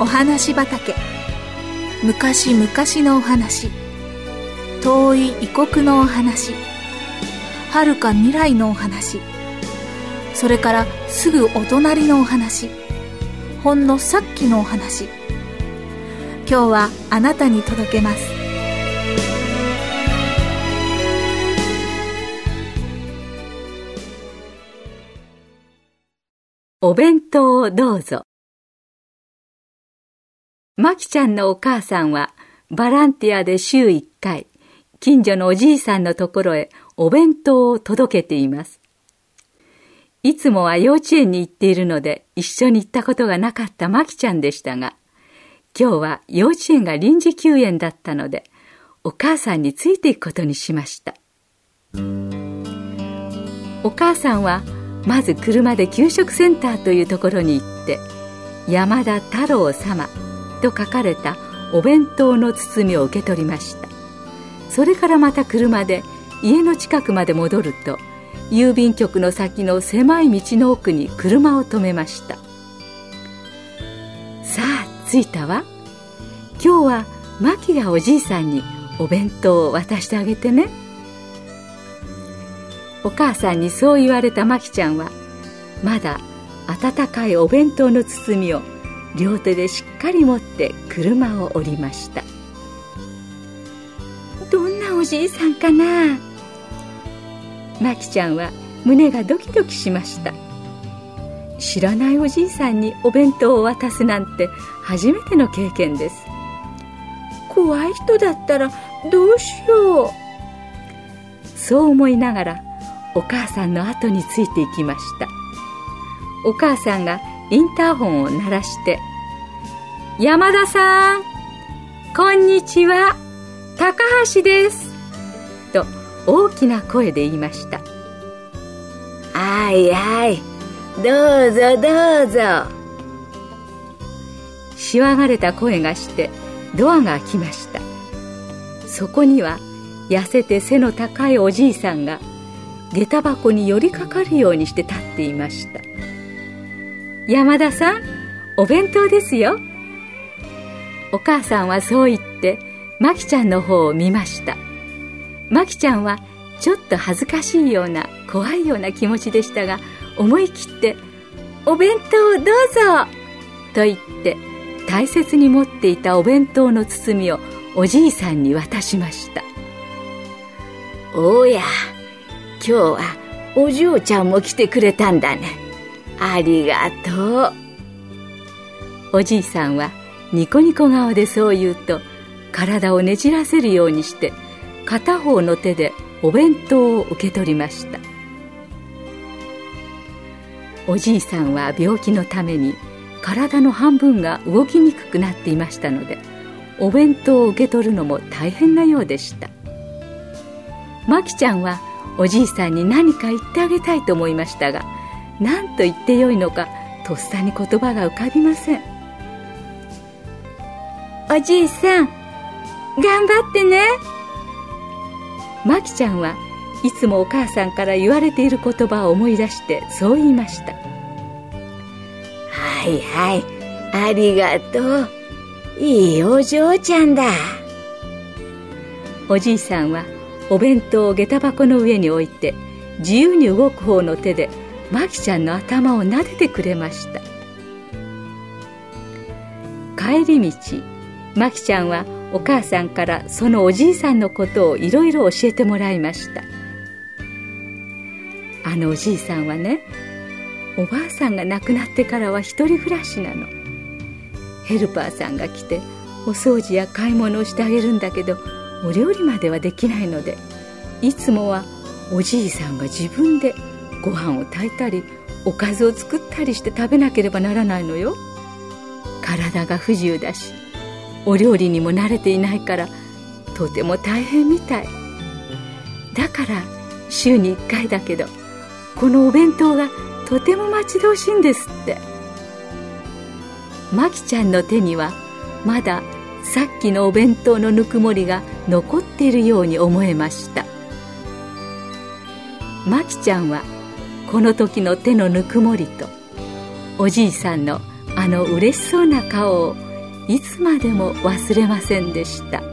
お話畑。昔々のお話。遠い異国のお話。遥か未来のお話。それからすぐお隣のお話。ほんのさっきのお話。今日はあなたに届けます。お弁当をどうぞ。まきちゃんのお母さんはバランティアで週1回近所のおじいさんのところへお弁当を届けています。いつもは幼稚園に行っているので一緒に行ったことがなかったまきちゃんでしたが今日は幼稚園が臨時休園だったのでお母さんについていくことにしました。お母さんはまず車で給食センターというところに行って山田太郎様と書かれたお弁当の包みを受け取りました。それからまた車で家の近くまで戻ると郵便局の先の狭い道の奥に車を止めました。さあ着いたわ。今日はマキがおじいさんにお弁当を渡してあげてね。お母さんにそう言われたマキちゃんはまだ温かいお弁当の包みを両手でしっかり持って車を降りました。どんなおじいさんかな？マキちゃんは胸がドキドキしました。知らないおじいさんにお弁当を渡すなんて初めての経験です。怖い人だったらどうしよう。そう思いながらお母さんの後についていきました。お母さんがインターホンを鳴らして「山田さんこんにちは。高橋です」と大きな声で言いました「はいはい。どうぞどうぞ」しわがれた声がしてドアが開きました。そこには痩せて背の高いおじいさんが下駄箱に寄りかかるようにして立っていました山田さんお弁当ですよ。お母さんはそう言ってマキちゃんの方を見ました。マキちゃんはちょっと恥ずかしいような怖いような気持ちでしたが思い切って「お弁当どうぞ!」と言って大切に持っていたお弁当の包みをおじいさんに渡しました。おや今日はお嬢ちゃんも来てくれたんだね。ありがとう。おじいさんはニコニコ顔でそう言うと体をねじらせるようにして片方の手でお弁当を受け取りました。おじいさんは病気のために体の半分が動きにくくなっていましたのでお弁当を受け取るのも大変なようでした。マキちゃんはおじいさんに何か言ってあげたいと思いましたが何と言ってよいのかとっさに言葉が浮かびません。おじいさん頑張ってね。マキちゃんはいつもお母さんから言われている言葉を思い出してそう言いました。はいはいありがとう。いいお嬢ちゃんだ。おじいさんはお弁当を下駄箱の上に置いて自由に動く方の手でマキちゃんの頭を撫でてくれました。帰り道マキちゃんはお母さんからそのおじいさんのことをいろいろ教えてもらいました。あのおじいさんはねおばあさんが亡くなってからは一人暮らしなの。ヘルパーさんが来てお掃除や買い物をしてあげるんだけどお料理まではできないのでいつもはおじいさんが自分でご飯を炊いたりおかずを作ったりして食べなければならないのよ。体が不自由だしお料理にも慣れていないからとても大変みたい。だから週に1回だけどこのお弁当がとても待ち遠しいんですって。マキちゃんの手にはまださっきのお弁当のぬくもりが残っているように思えました。マキちゃんはこの時の手のぬくもりとおじいさんのあの嬉しそうな顔をいつまでも忘れませんでした。